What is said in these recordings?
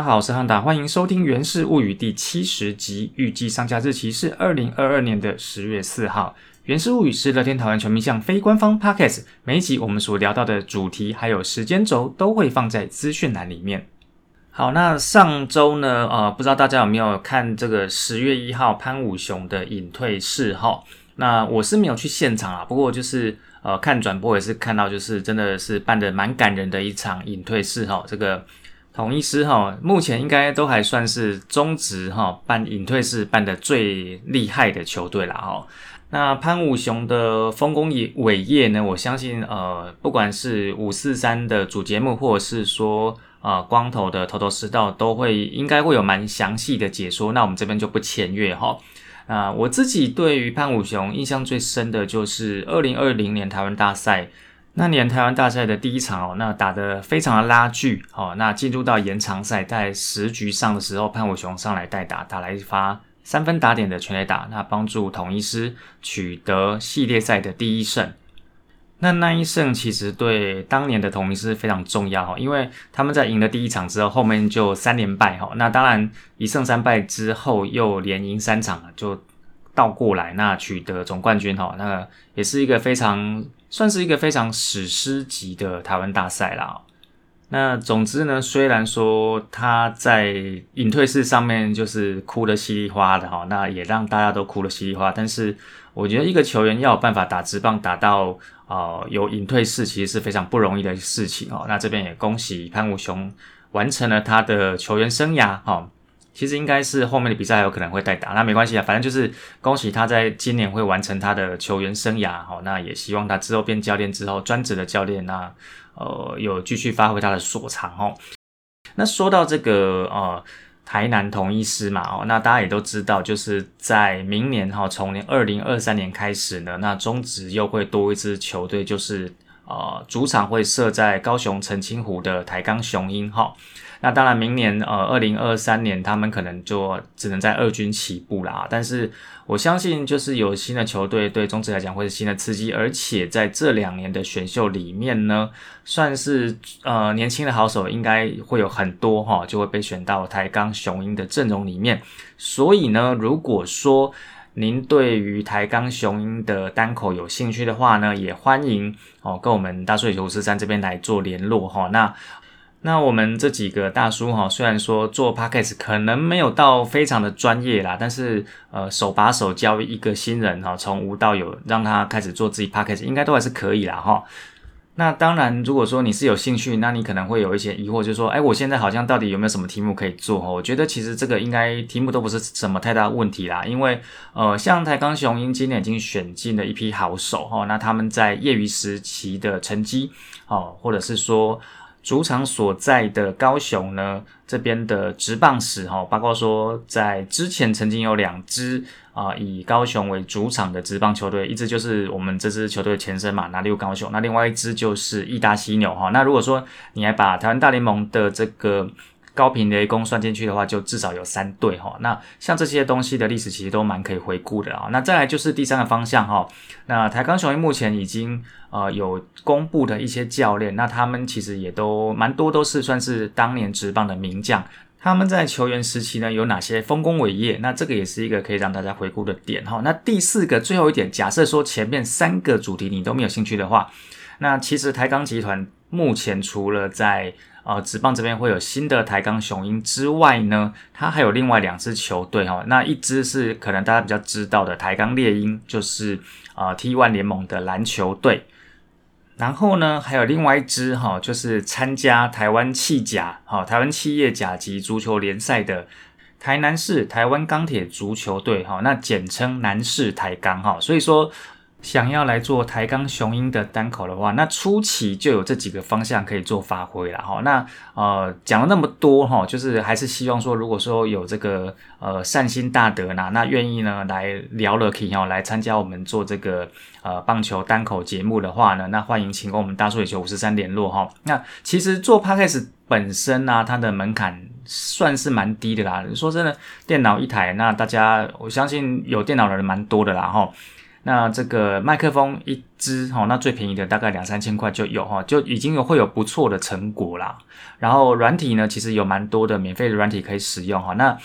大家好，我是汉达，欢迎收听《源氏物语》第七十集，预计上架日期是二零二二年的十月四号。《源氏物语》是乐天桃园全民向非官方 podcast，每一集我们所聊到的主题还有时间轴都会放在资讯栏里面。好，那上周呢，呃，不知道大家有没有看这个十月一号潘武雄的隐退式哈？那我是没有去现场啊，不过就是呃看转播也是看到，就是真的是办的蛮感人的一场隐退式哈，这个。统一师哈，目前应该都还算是中职哈办隐退式办的最厉害的球队了哈。那潘武雄的丰功伟业呢，我相信呃，不管是五四三的主节目，或者是说呃光头的头头是道，都会应该会有蛮详细的解说。那我们这边就不签约哈。啊，我自己对于潘武雄印象最深的就是二零二零年台湾大赛。那年台湾大赛的第一场哦，那打得非常的拉锯哦。那进入到延长赛，在十局上的时候，潘伟雄上来代打，打来一发三分打点的全垒打，那帮助统一师取得系列赛的第一胜。那那一胜其实对当年的统一师非常重要哈，因为他们在赢了第一场之后，后面就三连败哈。那当然一胜三败之后，又连赢三场，就倒过来那取得总冠军哈。那也是一个非常。算是一个非常史诗级的台湾大赛啦。那总之呢，虽然说他在隐退式上面就是哭的稀里哗的哈，那也让大家都哭了稀里哗。但是我觉得一个球员要有办法打直棒打到呃有隐退式，其实是非常不容易的事情哦。那这边也恭喜潘武雄完成了他的球员生涯哈。其实应该是后面的比赛还有可能会代打，那没关系啊，反正就是恭喜他在今年会完成他的球员生涯，好，那也希望他之后变教练之后，专职的教练，那呃有继续发挥他的所长哦。那说到这个呃台南同一师嘛，哦，那大家也都知道，就是在明年哈，从二零二三年开始呢，那中职又会多一支球队，就是呃主场会设在高雄澄清湖的台钢雄鹰哈。那当然，明年呃，二零二三年他们可能就只能在二军起步啦。但是我相信，就是有新的球队对中职来讲会是新的刺激，而且在这两年的选秀里面呢，算是呃年轻的好手应该会有很多哈，就会被选到台钢雄鹰的阵容里面。所以呢，如果说您对于台钢雄鹰的单口有兴趣的话呢，也欢迎哦跟我们大水球十三这边来做联络哈。那那我们这几个大叔哈，虽然说做 podcast 可能没有到非常的专业啦，但是呃手把手教一个新人哈，从无到有，让他开始做自己 podcast，应该都还是可以啦哈。那当然，如果说你是有兴趣，那你可能会有一些疑惑，就是说，哎，我现在好像到底有没有什么题目可以做？我觉得其实这个应该题目都不是什么太大问题啦，因为呃，像台钢雄鹰今年已经选进了一批好手哈，那他们在业余时期的成绩哦，或者是说。主场所在的高雄呢，这边的职棒史哈，包括说在之前曾经有两支啊以高雄为主场的职棒球队，一支就是我们这支球队的前身嘛，拿六高雄，那另外一支就是义大犀牛哈。那如果说你还把台湾大联盟的这个高频雷公算进去的话，就至少有三对哈。那像这些东西的历史其实都蛮可以回顾的啊。那再来就是第三个方向哈。那台钢雄鹰目前已经呃有公布的一些教练，那他们其实也都蛮多都是算是当年职棒的名将。他们在球员时期呢有哪些丰功伟业？那这个也是一个可以让大家回顾的点哈。那第四个最后一点，假设说前面三个主题你都没有兴趣的话，那其实台钢集团目前除了在呃，职棒这边会有新的台钢雄鹰之外呢，它还有另外两支球队哈。那一支是可能大家比较知道的台钢猎鹰，就是呃 T1 联盟的篮球队。然后呢，还有另外一支哈，就是参加台湾企甲哈，台湾企业甲级足球联赛的台南市台湾钢铁足球队哈，那简称南市台钢哈。所以说。想要来做台钢雄鹰的单口的话，那初期就有这几个方向可以做发挥了哈。那呃讲了那么多哈，就是还是希望说，如果说有这个呃善心大德呢，那愿意呢来聊了可以哦，来参加我们做这个呃棒球单口节目的话呢，那欢迎请跟我们大数野球五十三联络哈。那其实做 podcast 本身呢，它的门槛算是蛮低的啦。说真的，电脑一台，那大家我相信有电脑的人蛮多的啦哈。那这个麦克风一支哈，那最便宜的大概两三千块就有哈，就已经有会有不错的成果啦。然后软体呢，其实有蛮多的免费的软体可以使用哈。那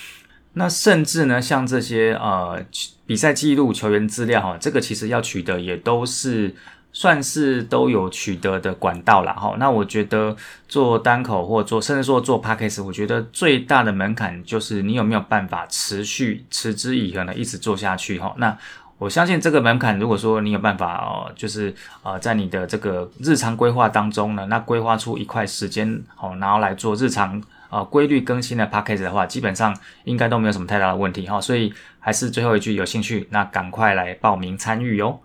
那甚至呢，像这些呃比赛记录、球员资料哈，这个其实要取得也都是算是都有取得的管道了哈。那我觉得做单口或做甚至说做 podcast，我觉得最大的门槛就是你有没有办法持续持之以恒的一直做下去哈。那我相信这个门槛，如果说你有办法哦，就是呃，在你的这个日常规划当中呢，那规划出一块时间哦，然后来做日常呃规律更新的 p a c k a g e 的话，基本上应该都没有什么太大的问题哈。所以还是最后一句，有兴趣那赶快来报名参与哟。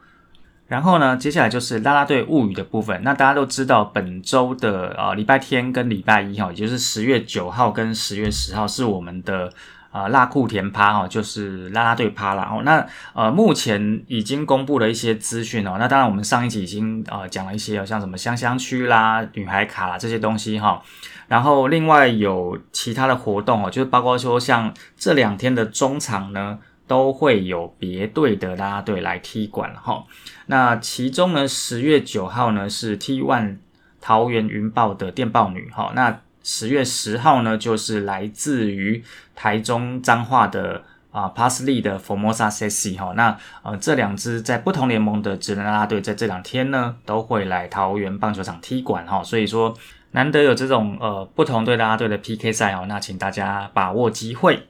然后呢，接下来就是啦啦队物语的部分。那大家都知道，本周的呃礼拜天跟礼拜一哈，也就是十月九号跟十月十号是我们的。啊，辣库田趴哈，就是拉拉队趴啦。哦。那呃，目前已经公布了一些资讯哦。那当然，我们上一集已经呃讲了一些，像什么香香区啦、女孩卡啦这些东西哈。然后另外有其他的活动哦，就是包括说像这两天的中场呢，都会有别队的啦啦队来踢馆哈。那其中呢，十月九号呢是 T One 桃园云豹的电报女哈。那十月十号呢，就是来自于台中彰化的啊 p a s l e y 的 Formosa Sexy 哈，那呃这两支在不同联盟的职能啦啦队，在这两天呢都会来桃园棒球场踢馆哈，所以说难得有这种呃不同队啦啦队的 PK 赛哦，那请大家把握机会。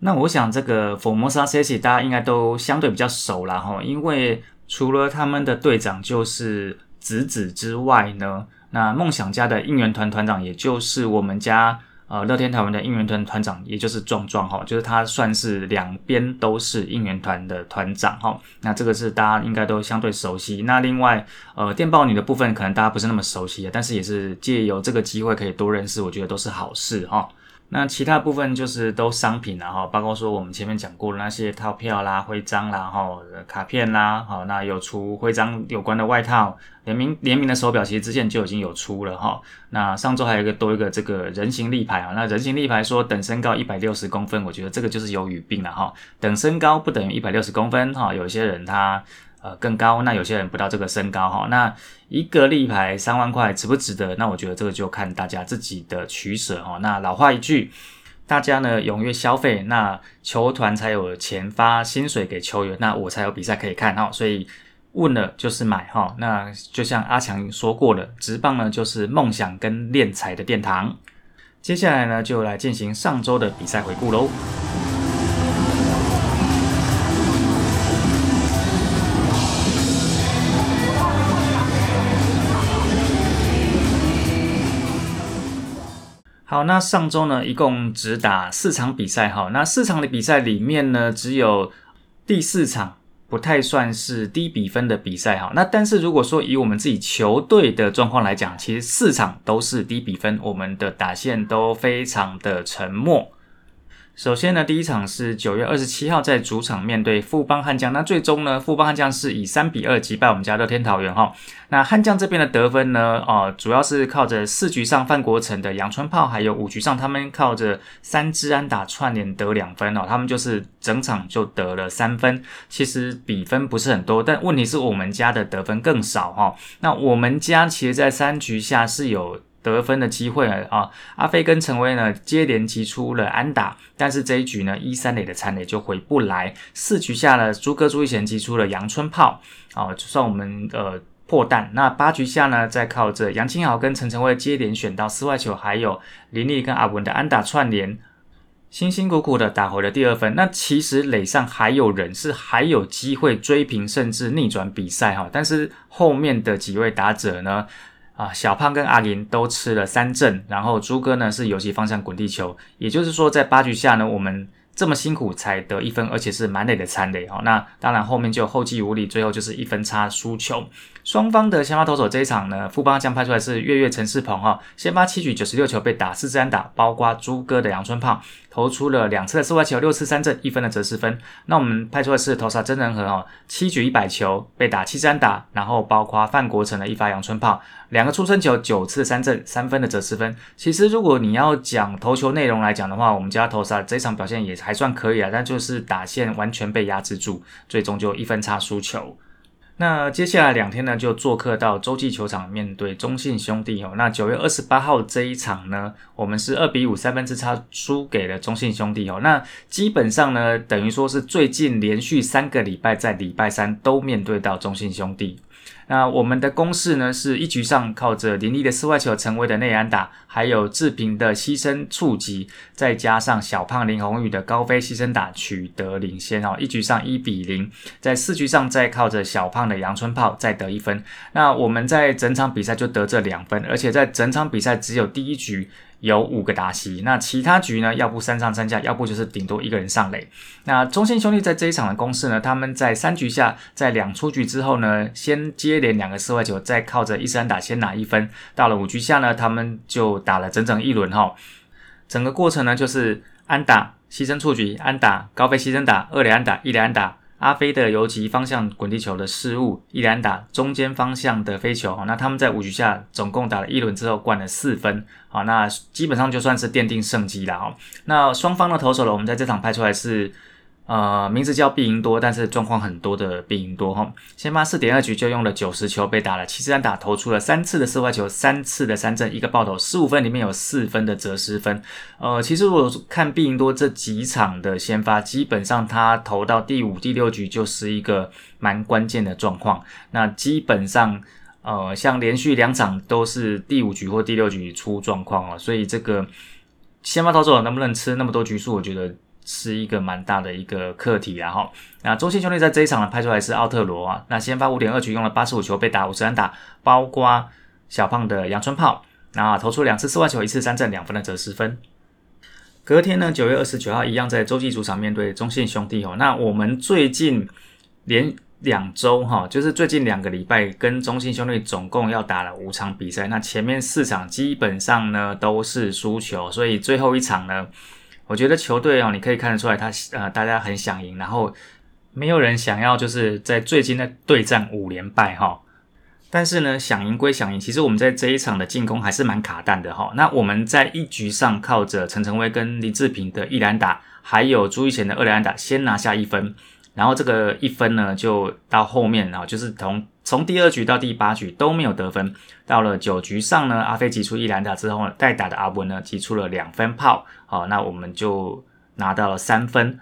那我想这个 Formosa Sexy 大家应该都相对比较熟啦哈，因为除了他们的队长就是子子之外呢。那梦想家的应援团团长，也就是我们家呃乐天台湾的应援团团长，也就是壮壮哈，就是他算是两边都是应援团的团长哈。那这个是大家应该都相对熟悉。那另外呃电报女的部分，可能大家不是那么熟悉，但是也是借由这个机会可以多认识，我觉得都是好事哈。那其他部分就是都商品了哈，包括说我们前面讲过的那些套票啦、徽章啦、哈卡片啦，好，那有出徽章有关的外套、联名联名的手表，其实之前就已经有出了哈。那上周还有一个多一个这个人形立牌啊，那人形立牌说等身高一百六十公分，我觉得这个就是有语病了哈，等身高不等于一百六十公分哈，有些人他。呃，更高，那有些人不到这个身高哈，那一个立牌三万块值不值得？那我觉得这个就看大家自己的取舍哈。那老话一句，大家呢踊跃消费，那球团才有钱发薪水给球员，那我才有比赛可以看哈。所以问了就是买哈。那就像阿强说过的，直棒呢就是梦想跟练财的殿堂。接下来呢就来进行上周的比赛回顾喽。那上周呢，一共只打四场比赛哈。那四场的比赛里面呢，只有第四场不太算是低比分的比赛哈。那但是如果说以我们自己球队的状况来讲，其实四场都是低比分，我们的打线都非常的沉默。首先呢，第一场是九月二十七号在主场面对富邦悍将，那最终呢，富邦悍将是以三比二击败我们家乐天桃园哈。那悍将这边的得分呢，哦，主要是靠着四局上范国成的阳春炮，还有五局上他们靠着三支安打串联得两分哦，他们就是整场就得了三分。其实比分不是很多，但问题是我们家的得分更少哈。那我们家其实在三局下是有。得分的机会啊，阿飞跟陈威呢接连击出了安打，但是这一局呢一三垒的残垒就回不来。四局下呢，朱哥朱一贤击出了阳春炮，啊，就算我们呃破蛋。那八局下呢，再靠着杨清豪跟陈晨威接连选到四外球，还有林立跟阿文的安打串联，辛辛苦苦的打回了第二分。那其实垒上还有人是还有机会追平甚至逆转比赛哈，但是后面的几位打者呢？啊，小胖跟阿林都吃了三阵，然后朱哥呢是游戏方向滚地球，也就是说在八局下呢，我们这么辛苦才得一分，而且是满垒的残垒哈。那当然后面就后继无力，最后就是一分差输球。双方的先发投手这一场呢，富邦将派出来是月月陈世鹏哈，先发七局九十六球被打四支安打，包括朱哥的阳春胖，投出了两次的四外球，六次三振，一分的折失分。那我们派出的是投杀真人和哦，七局一百球被打七三打，然后包括范国成的一发阳春炮。两个出生球，九次三振，三分的折失分。其实如果你要讲投球内容来讲的话，我们家投萨这场表现也还算可以啊，但就是打线完全被压制住，最终就一分差输球。那接下来两天呢，就做客到洲际球场面对中信兄弟哦。那九月二十八号这一场呢，我们是二比五三分之差输给了中信兄弟哦。那基本上呢，等于说是最近连续三个礼拜在礼拜三都面对到中信兄弟。那我们的攻势呢，是一局上靠着林立的四外球成为的内安打，还有志平的牺牲触及，再加上小胖林宏宇的高飞牺牲打取得领先哦，一局上一比零，在四局上再靠着小胖的阳春炮再得一分。那我们在整场比赛就得这两分，而且在整场比赛只有第一局。有五个达西，那其他局呢？要不三上三下，要不就是顶多一个人上垒。那中信兄弟在这一场的攻势呢？他们在三局下，在两出局之后呢，先接连两个四外球，再靠着一三打先拿一分。到了五局下呢，他们就打了整整一轮哈。整个过程呢，就是安打、牺牲出局、安打、高飞牺牲打、二垒安打、一垒安打。阿飞的游击方向滚地球的失误，依然打中间方向的飞球，那他们在五局下总共打了一轮之后，灌了四分，好，那基本上就算是奠定胜机了。那双方的投手呢，我们在这场拍出来是。呃，名字叫必赢多，但是状况很多的必赢多哈。先发四点二局就用了九十球，被打了七十三打，投出了三次的四坏球，三次的三振，一个爆头，十五分里面有四分的折失分。呃，其实我看必赢多这几场的先发，基本上他投到第五、第六局就是一个蛮关键的状况。那基本上，呃，像连续两场都是第五局或第六局出状况哦，所以这个先发投手能不能吃那么多局数，我觉得。是一个蛮大的一个课题然后，那中信兄弟在这一场呢拍出来是奥特罗啊，那先发五点二局用了八十五球被打五十三打，包括小胖的阳春炮，那投出两次四外球，一次三振两分的折失分。隔天呢九月二十九号一样在洲际主场面对中信兄弟哦，那我们最近连两周哈，就是最近两个礼拜跟中信兄弟总共要打了五场比赛，那前面四场基本上呢都是输球，所以最后一场呢。我觉得球队哦，你可以看得出来，他呃，大家很想赢，然后没有人想要就是在最近的对战五连败哈。但是呢，想赢归想赢，其实我们在这一场的进攻还是蛮卡蛋的哈。那我们在一局上靠着陈晨威跟林志平的一篮打，还有朱玉贤的二连打，先拿下一分。然后这个一分呢，就到后面啊，就是从从第二局到第八局都没有得分。到了九局上呢，阿飞击出一篮打之后呢，代打的阿文呢击出了两分炮，好，那我们就拿到了三分。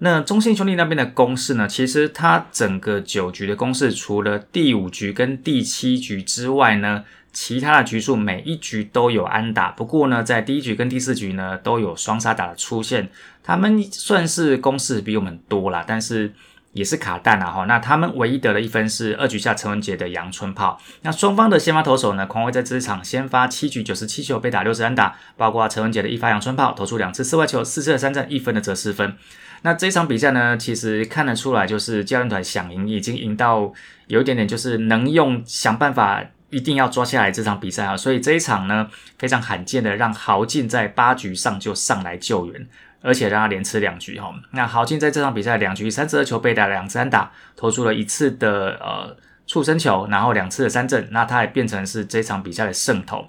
那中信兄弟那边的攻势呢，其实他整个九局的攻势，除了第五局跟第七局之外呢。其他的局数每一局都有安打，不过呢，在第一局跟第四局呢都有双杀打的出现，他们算是攻势比我们多啦，但是也是卡弹啊哈。那他们唯一得了一分是二局下陈文杰的阳春炮。那双方的先发投手呢，狂威在这场先发七局九十七球被打六十三打，包括陈文杰的一发阳春炮，投出两次四外球，四次的三振，一分的折四分。那这场比赛呢，其实看得出来就是教练团想赢，已经赢到有一点点就是能用想办法。一定要抓下来这场比赛啊！所以这一场呢，非常罕见的让豪进在八局上就上来救援，而且让他连吃两局哈。那豪进在这场比赛两局三十二球被打两次安打，投出了一次的呃触身球，然后两次的三振，那他也变成是这场比赛的胜投。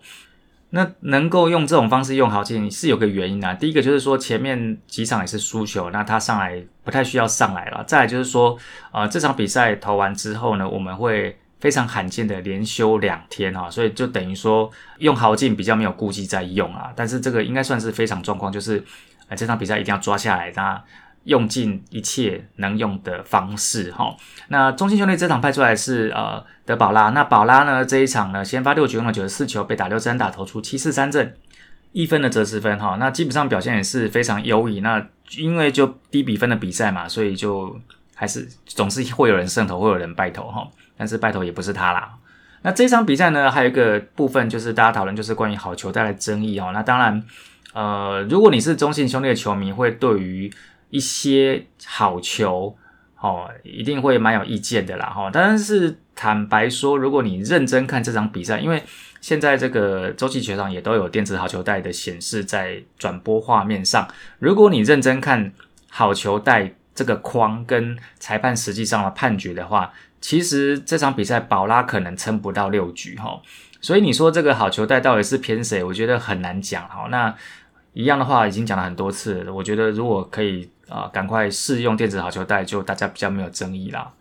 那能够用这种方式用豪进是有个原因啊。第一个就是说前面几场也是输球，那他上来不太需要上来了。再来就是说，呃这场比赛投完之后呢，我们会。非常罕见的连休两天哈，所以就等于说用豪进比较没有顾忌在用啊，但是这个应该算是非常状况，就是呃这场比赛一定要抓下来，他用尽一切能用的方式哈。那中心兄弟这场派出来是呃德保拉，那保拉呢这一场呢先发六局用了九十四球，被打六三打投出七四三阵一分的折失分哈，那基本上表现也是非常优异。那因为就低比分的比赛嘛，所以就还是总是会有人胜投，会有人败投哈。但是拜托也不是他啦。那这场比赛呢，还有一个部分就是大家讨论，就是关于好球带来争议哦。那当然，呃，如果你是中信兄弟的球迷，会对于一些好球哦，一定会蛮有意见的啦哈。但是坦白说，如果你认真看这场比赛，因为现在这个洲际球场也都有电子好球带的显示在转播画面上，如果你认真看好球带这个框跟裁判实际上的判决的话。其实这场比赛，宝拉可能撑不到六局哈。所以你说这个好球带到底是偏谁？我觉得很难讲。哈，那一样的话已经讲了很多次。我觉得如果可以啊，赶快试用电子好球带，就大家比较没有争议啦。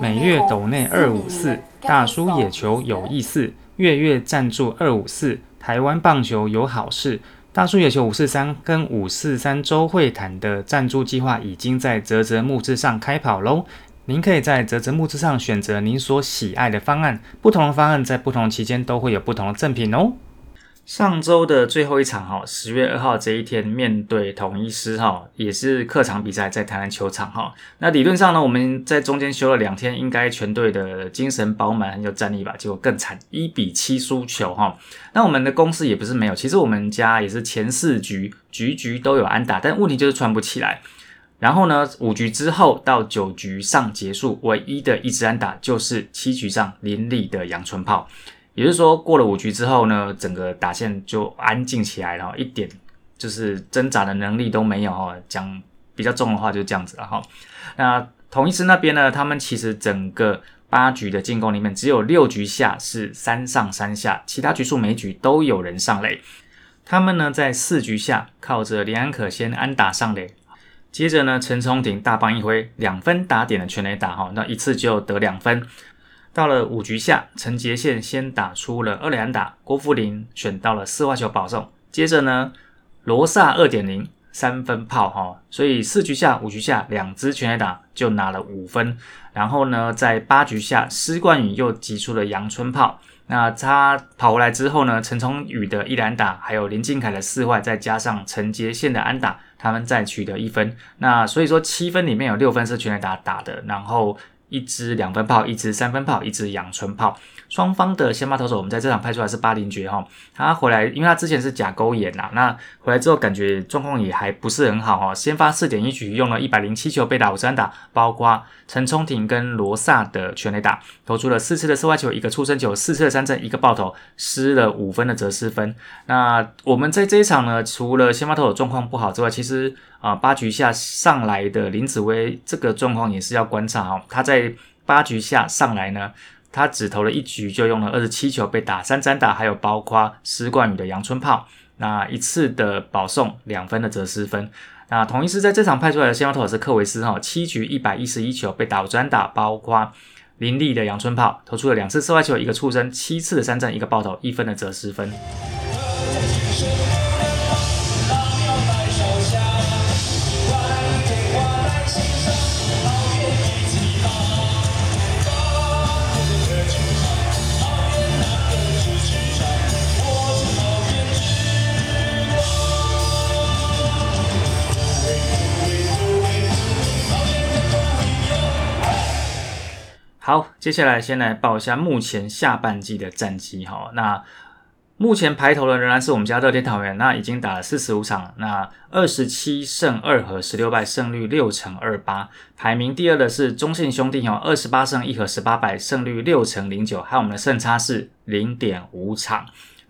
每月斗内二五四，大叔野球有意思，月月赞助二五四，台湾棒球有好事。大叔野球五四三跟五四三周会谈的赞助计划已经在泽泽木之上开跑喽。您可以在泽泽木之上选择您所喜爱的方案，不同的方案在不同期间都会有不同的赠品哦。上周的最后一场哈，十月二号这一天面对统一师哈，也是客场比赛，在台南球场哈。那理论上呢，我们在中间休了两天，应该全队的精神饱满，很有战力吧？结果更惨，一比七输球哈。那我们的攻势也不是没有，其实我们家也是前四局局局都有安打，但问题就是传不起来。然后呢，五局之后到九局上结束，唯一的一支安打就是七局上林立的阳春炮。也就是说，过了五局之后呢，整个打线就安静起来了，一点就是挣扎的能力都没有哈。讲比较重的话，就这样子了哈。那同一师那边呢，他们其实整个八局的进攻里面，只有六局下是三上三下，其他局数每局都有人上垒。他们呢，在四局下靠着连安可先安打上垒，接着呢，陈冲廷大棒一挥，两分打点的全垒打哈，那一次就得两分。到了五局下，陈杰宪先打出了二连打，郭富林选到了四坏球保送。接着呢，罗萨二点零三分炮哈，所以四局下、五局下两支全垒打就拿了五分。然后呢，在八局下，施冠宇又击出了阳春炮。那他跑回来之后呢，陈崇宇的一兰打，还有林敬凯的四外，再加上陈杰宪的安打，他们再取得一分。那所以说七分里面有六分是全垒打打的，然后。一支两分炮，一支三分炮，一支阳春炮。双方的先发投手，我们在这场派出来是巴林爵哈，他回来，因为他之前是甲沟炎呐，那回来之后感觉状况也还不是很好哈。先发四点一局用了一百零七球被打五三打，包括陈冲廷跟罗萨的全垒打，投出了四次的四外球，一个出生球，四次的三振，一个爆头，失了五分的折失分。那我们在这一场呢，除了先发投手状况不好之外，其实啊八局下上来的林子威这个状况也是要观察哈，他在八局下上来呢。他只投了一局，就用了二十七球被打三三打，还有包括施冠宇的阳春炮，那一次的保送两分的折失分。那同一师在这场派出来的先发投手是克维斯哈，七局一百一十一球被打专打，包括林立的阳春炮，投出了两次四外球，一个触身，七次的三振，一个爆头，一分的折失分。好，接下来先来报一下目前下半季的战绩哈。那目前排头的仍然是我们家乐天桃园，那已经打了四十五场，那二十七胜二和十六败，胜率六成二八。排名第二的是中信兄弟哦，二十八胜一和十八败，胜率六成零九，还有我们的胜差是零点五场。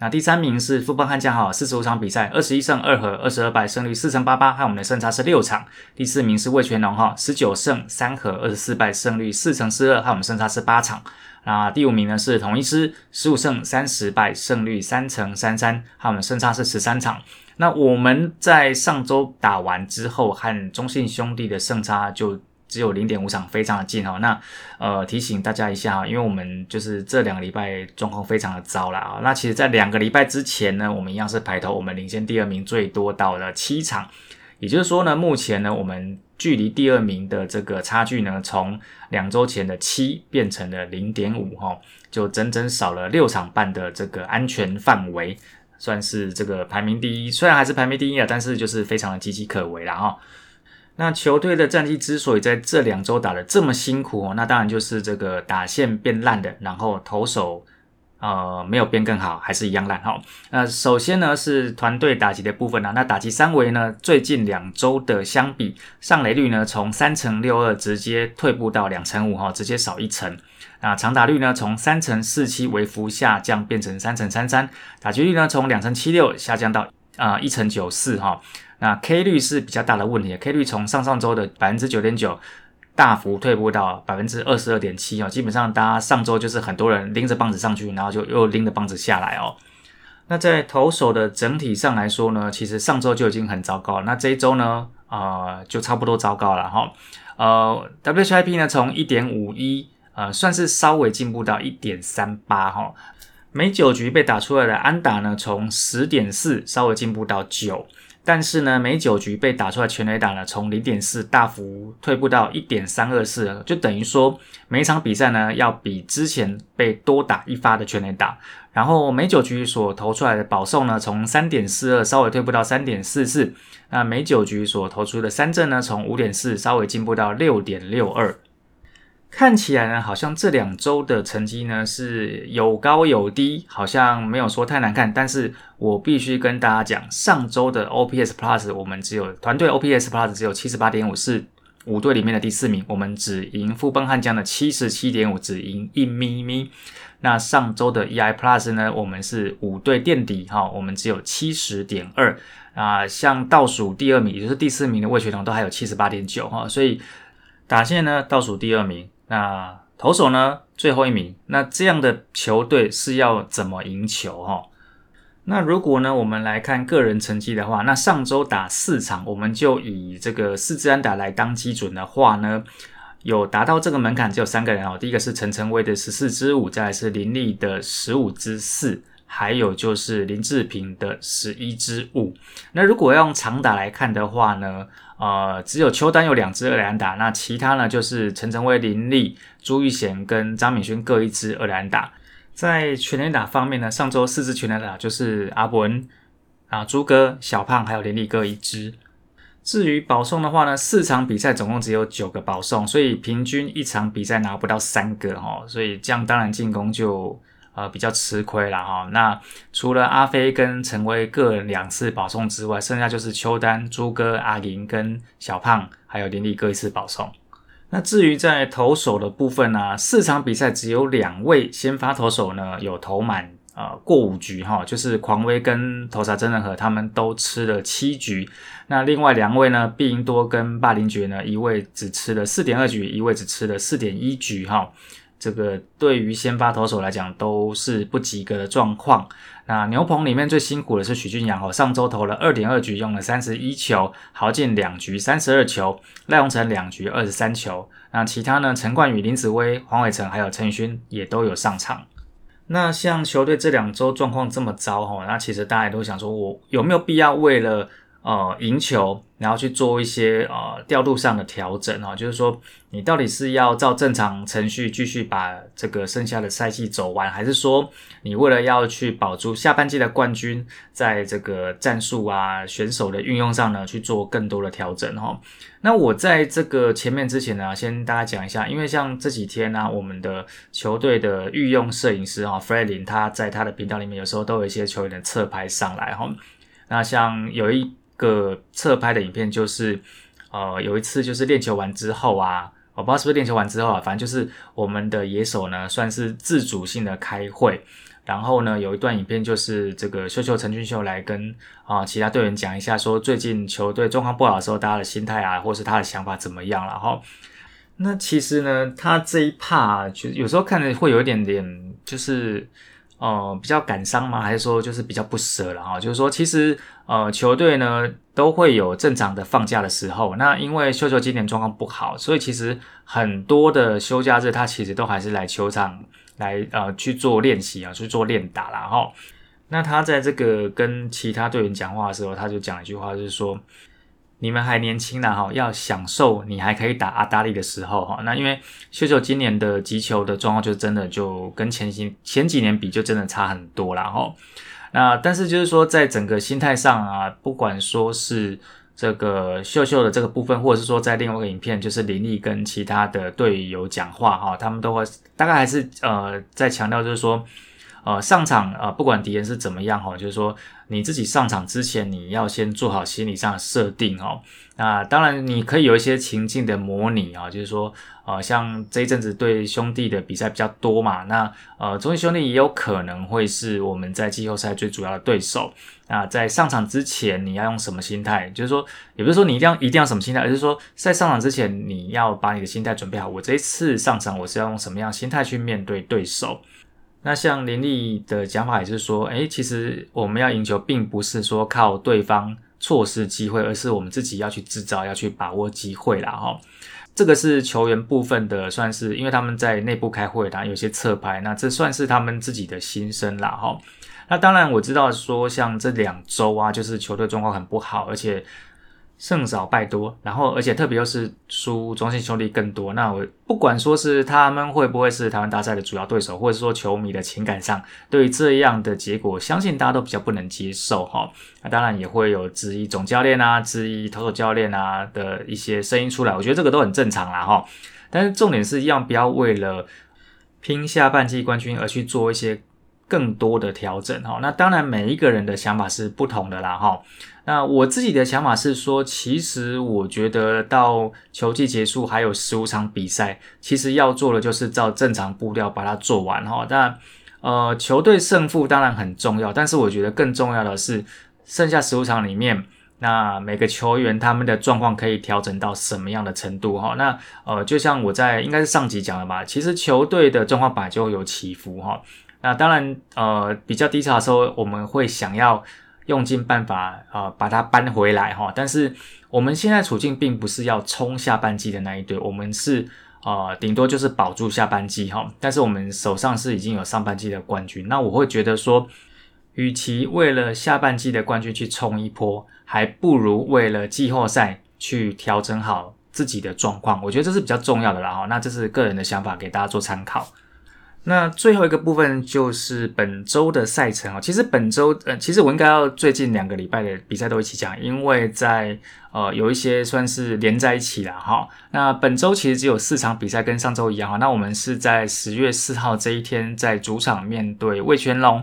那第三名是富邦悍将哈，四十五场比赛，二十一胜二和二十二败，胜率四成八八，和我们的胜差是六场。第四名是魏全龙哈，十九胜三和二十四败，胜率四成四二，和我们胜差是八场。那第五名呢是统一师，十五胜三十败，胜率三成三三，和我们胜差是十三场。那我们在上周打完之后，和中信兄弟的胜差就。只有零点五场，非常的近哈。那呃提醒大家一下哈，因为我们就是这两个礼拜状况非常的糟了啊。那其实，在两个礼拜之前呢，我们一样是排头，我们领先第二名最多到了七场。也就是说呢，目前呢，我们距离第二名的这个差距呢，从两周前的七变成了零点五哈，就整整少了六场半的这个安全范围，算是这个排名第一。虽然还是排名第一啊，但是就是非常的岌岌可危了哈。那球队的战绩之所以在这两周打得这么辛苦，那当然就是这个打线变烂的，然后投手呃没有变更好，还是一样烂哈。那首先呢是团队打击的部分啊，那打击三维呢最近两周的相比上垒率呢从三成六二直接退步到两成五哈，直接少一成。那长打率呢从三成四七微幅下降变成三成三三，打击率呢从两成七六下降到啊一成九四哈。那 K 率是比较大的问题，K 率从上上周的百分之九点九大幅退步到百分之二十二点七哦，基本上大家上周就是很多人拎着棒子上去，然后就又拎着棒子下来哦。那在投手的整体上来说呢，其实上周就已经很糟糕了，那这一周呢，呃，就差不多糟糕了哈。呃，WHIP 呢从一点五一，呃，算是稍微进步到一点三八哈。每九局被打出来的安打呢，从十点四稍微进步到九。但是呢，每九局被打出来全垒打呢，从零点四大幅退步到一点三二四，就等于说每一场比赛呢，要比之前被多打一发的全垒打。然后每九局所投出来的保送呢，从三点四二稍微退步到三点四四。那每九局所投出的三振呢，从五点四稍微进步到六点六二。看起来呢，好像这两周的成绩呢是有高有低，好像没有说太难看。但是我必须跟大家讲，上周的 OPS Plus 我们只有团队 OPS Plus 只有七十八点五，是五队里面的第四名。我们只赢富邦悍将的七十七点五，只赢一咪咪。那上周的 EI Plus 呢，我们是五队垫底哈，我们只有七十点二啊。像倒数第二名，也就是第四名的魏学彤都还有七十八点九哈，所以打线呢倒数第二名。那投手呢？最后一名。那这样的球队是要怎么赢球哈？那如果呢，我们来看个人成绩的话，那上周打四场，我们就以这个四支安打来当基准的话呢，有达到这个门槛只有三个人哦。第一个是陈晨威的十四支五，再来是林立的十五支四，还有就是林志平的十一支五。那如果要用长打来看的话呢？呃，只有邱丹有两支二连打，那其他呢就是陈晨威、林立、朱玉贤跟张敏勋各一支二连打。在全连打方面呢，上周四支全连打就是阿伯恩啊、朱哥、小胖还有林立各一支。至于保送的话呢，四场比赛总共只有九个保送，所以平均一场比赛拿不到三个哈，所以这样当然进攻就。呃，比较吃亏了哈。那除了阿飞跟陈威各人两次保送之外，剩下就是邱丹、朱哥、阿林跟小胖，还有林立各一次保送。那至于在投手的部分呢，四场比赛只有两位先发投手呢有投满呃过五局哈，就是狂威跟投沙真人和他们都吃了七局。那另外两位呢，毕英多跟霸凌爵呢，一位只吃了四点二局，一位只吃了四点一局哈。这个对于先发投手来讲都是不及格的状况。那牛棚里面最辛苦的是许俊阳哦，上周投了二点二局，用了三十一球，豪进两局三十二球，赖荣成两局二十三球。那其他呢？陈冠宇、林子威、黄伟成还有陈宇勋也都有上场。那像球队这两周状况这么糟哈，那其实大家都想说，我有没有必要为了？呃，赢球，然后去做一些呃调度上的调整啊，就是说你到底是要照正常程序继续把这个剩下的赛季走完，还是说你为了要去保住下半季的冠军，在这个战术啊选手的运用上呢去做更多的调整哈？那我在这个前面之前呢，先大家讲一下，因为像这几天呢，我们的球队的御用摄影师哈 f r e d 他在他的频道里面有时候都有一些球员的侧拍上来哈，那像有一。个侧拍的影片就是，呃，有一次就是练球完之后啊，我不知道是不是练球完之后啊，反正就是我们的野手呢算是自主性的开会，然后呢有一段影片就是这个秀秀陈俊秀来跟啊其他队员讲一下，说最近球队状况不好的时候，大家的心态啊，或是他的想法怎么样，然后那其实呢，他这一 part 就有时候看着会有一点点就是。呃，比较感伤吗？还是说就是比较不舍了哈？就是说，其实呃，球队呢都会有正常的放假的时候。那因为秀秀今年状况不好，所以其实很多的休假日，他其实都还是来球场来呃去做练习啊，去做练打啦哈。那他在这个跟其他队员讲话的时候，他就讲一句话，就是说。你们还年轻呢哈，要享受你还可以打阿达利的时候哈。那因为秀秀今年的击球的状况就真的就跟前几前几年比就真的差很多了哈。那但是就是说在整个心态上啊，不管说是这个秀秀的这个部分，或者是说在另外一个影片，就是林立跟其他的队友讲话哈，他们都会大概还是呃在强调就是说。呃上场呃不管敌人是怎么样哈，就是说你自己上场之前你要先做好心理上的设定哦。那当然你可以有一些情境的模拟啊，就是说呃像这一阵子对兄弟的比赛比较多嘛，那呃中信兄弟也有可能会是我们在季后赛最主要的对手。那在上场之前你要用什么心态？就是说也不是说你一定要一定要什么心态，而是说在上场之前你要把你的心态准备好。我这一次上场我是要用什么样心态去面对对手？那像林立的讲法也是说，诶，其实我们要赢球，并不是说靠对方错失机会，而是我们自己要去制造，要去把握机会啦。哈。这个是球员部分的，算是因为他们在内部开会，当然有些侧拍，那这算是他们自己的心声啦。哈。那当然我知道说，像这两周啊，就是球队状况很不好，而且。胜少败多，然后而且特别又是输中信兄弟更多。那我不管说是他们会不会是台湾大赛的主要对手，或者说球迷的情感上对于这样的结果，相信大家都比较不能接受哈。那当然也会有质疑总教练啊、质疑投手教练啊的一些声音出来。我觉得这个都很正常啦哈。但是重点是一样不要为了拼下半季冠军而去做一些更多的调整哈。那当然每一个人的想法是不同的啦哈。那我自己的想法是说，其实我觉得到球季结束还有十五场比赛，其实要做的就是照正常步调把它做完哈。那呃，球队胜负当然很重要，但是我觉得更重要的是剩下十五场里面，那每个球员他们的状况可以调整到什么样的程度哈。那呃，就像我在应该是上集讲的吧，其实球队的状况本来就有起伏哈。那当然呃，比较低潮的时候，我们会想要。用尽办法啊，把它搬回来哈。但是我们现在处境并不是要冲下半季的那一队，我们是呃，顶多就是保住下半季哈。但是我们手上是已经有上半季的冠军，那我会觉得说，与其为了下半季的冠军去冲一波，还不如为了季后赛去调整好自己的状况。我觉得这是比较重要的啦哈。那这是个人的想法，给大家做参考。那最后一个部分就是本周的赛程哦，其实本周呃，其实我应该要最近两个礼拜的比赛都一起讲，因为在呃有一些算是连在一起了哈。那本周其实只有四场比赛，跟上周一样哈。那我们是在十月四号这一天在主场面对魏全龙，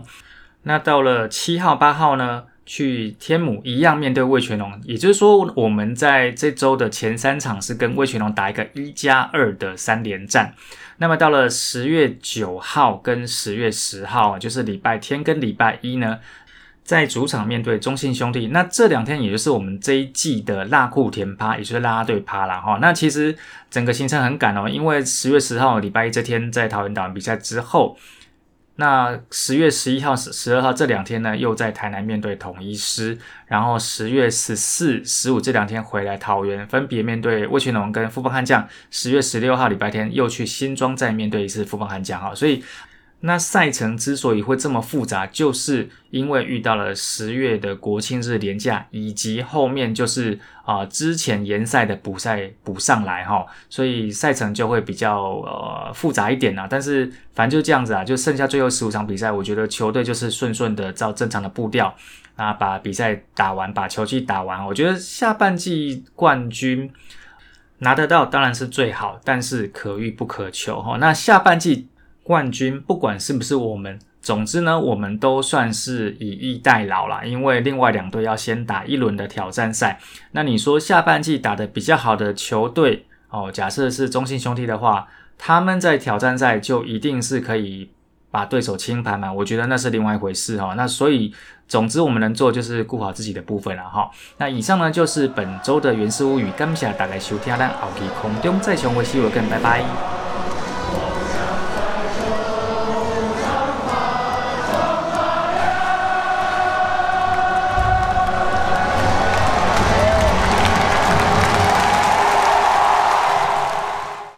那到了七号八号呢？去天母一样面对魏全龙，也就是说，我们在这周的前三场是跟魏全龙打一个一加二的三连战。那么到了十月九号跟十月十号，就是礼拜天跟礼拜一呢，在主场面对中信兄弟。那这两天也就是我们这一季的辣库田趴，也就是拉拉队趴了哈。那其实整个行程很赶哦，因为十月十号礼拜一这天在桃园打完比赛之后。那十月十一号、十十二号这两天呢，又在台南面对统一师，然后十月十四、十五这两天回来桃园，分别面对魏全龙跟富邦悍将。十月十六号礼拜天又去新庄再面对一次富邦悍将哈，所以。那赛程之所以会这么复杂，就是因为遇到了十月的国庆日连假，以及后面就是啊之前延赛的补赛补上来哈，所以赛程就会比较呃复杂一点呐。但是反正就这样子啊，就剩下最后十五场比赛，我觉得球队就是顺顺的照正常的步调啊把比赛打完，把球季打完。我觉得下半季冠军拿得到当然是最好，但是可遇不可求哈。那下半季。冠军不管是不是我们，总之呢，我们都算是以逸待劳啦。因为另外两队要先打一轮的挑战赛。那你说下半季打得比较好的球队哦，假设是中信兄弟的话，他们在挑战赛就一定是可以把对手清盘嘛？我觉得那是另外一回事哈。那所以，总之我们能做就是顾好自己的部分了哈。那以上呢就是本周的原始物语，感谢大家收听，咱后期空中再相会，See you again，拜拜。